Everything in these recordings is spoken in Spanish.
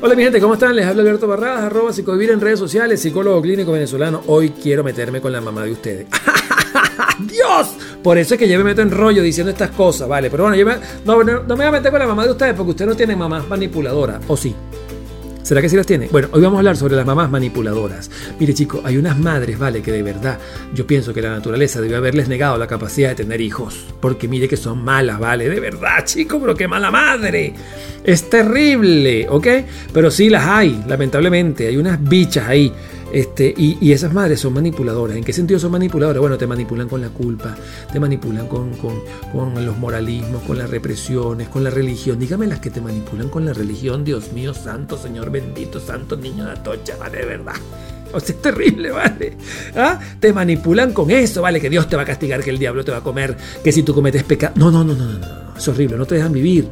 Hola mi gente, ¿cómo están? Les habla Alberto Barradas, arroba psicovivir en redes sociales, psicólogo clínico venezolano. Hoy quiero meterme con la mamá de ustedes. ¡Dios! Por eso es que yo me meto en rollo diciendo estas cosas, ¿vale? Pero bueno, yo no, no, me voy a meter con la mamá de ustedes porque ustedes no tienen mamás manipuladoras, ¿o sí? ¿Será que sí las tiene? Bueno, hoy vamos a hablar sobre las mamás manipuladoras. Mire, chicos, hay unas madres, ¿vale? Que de verdad yo pienso que la naturaleza debió haberles negado la capacidad de tener hijos. Porque mire que son malas, ¿vale? De verdad, chicos, pero qué mala madre. Es terrible, ¿ok? Pero sí las hay, lamentablemente. Hay unas bichas ahí este, y, esas madres son manipuladoras. ¿En qué sentido son manipuladoras? Bueno, te manipulan con la culpa, te manipulan con, los moralismos, con las represiones, con la religión. Dígame las que te manipulan con la religión, Dios mío, santo, Señor bendito, santo niño de Atocha, ¿vale? De verdad. O sea, es terrible, ¿vale? ¿Ah? Te manipulan con eso, ¿vale? Que Dios te va a castigar, que el diablo te va a comer, que si tú cometes pecado. No, no, no, no, no, no. Es horrible, no te dejan vivir.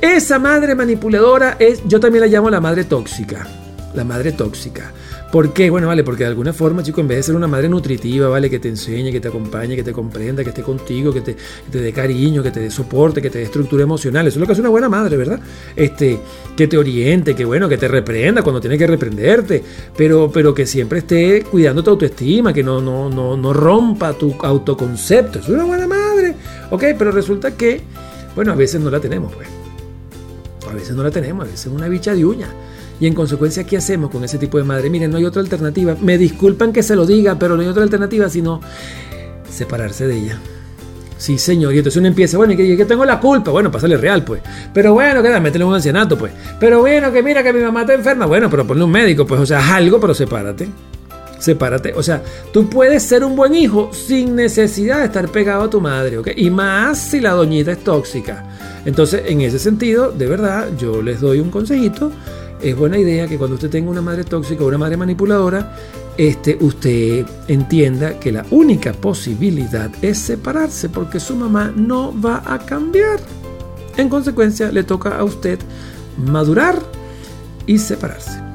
Esa madre manipuladora es, yo también la llamo la madre tóxica. La madre tóxica. ¿Por qué? Bueno, vale, porque de alguna forma, chico, en vez de ser una madre nutritiva, ¿vale? Que te enseñe, que te acompañe, que te comprenda, que esté contigo, que te, dé cariño, que te dé soporte, que te dé estructura emocional. Eso es lo que hace una buena madre, ¿verdad? Este, que te oriente, que bueno, que te reprenda cuando tiene que reprenderte, pero, pero que siempre esté cuidando tu autoestima, que no, no, no, no rompa tu autoconcepto. Es una buena madre. Ok, pero resulta que, bueno, a veces no la tenemos, pues. A veces no la tenemos, a veces es una bicha de uña. Y en consecuencia, ¿qué hacemos con ese tipo de madre? Miren, no hay otra alternativa. Me disculpan que se lo diga, pero no hay otra alternativa sino separarse de ella. Sí, señor. Y entonces uno empieza, bueno, y que, tengo la culpa. Bueno, pásale real, pues. Pero bueno, que métele un ancianato, pues. Pero bueno, que mira que mi mamá está enferma. Bueno, pero ponle un médico, pues. O sea, algo, pero sepárate. Sepárate. O sea, tú puedes ser un buen hijo sin necesidad de estar pegado a tu madre, ¿ok? Y más si la doñita es tóxica. Entonces, en ese sentido, de verdad, yo les doy un consejito es buena idea que cuando usted tenga una madre tóxica o una madre manipuladora, este, usted entienda que la única posibilidad es separarse porque su mamá no va a cambiar. En consecuencia, le toca a usted madurar y separarse.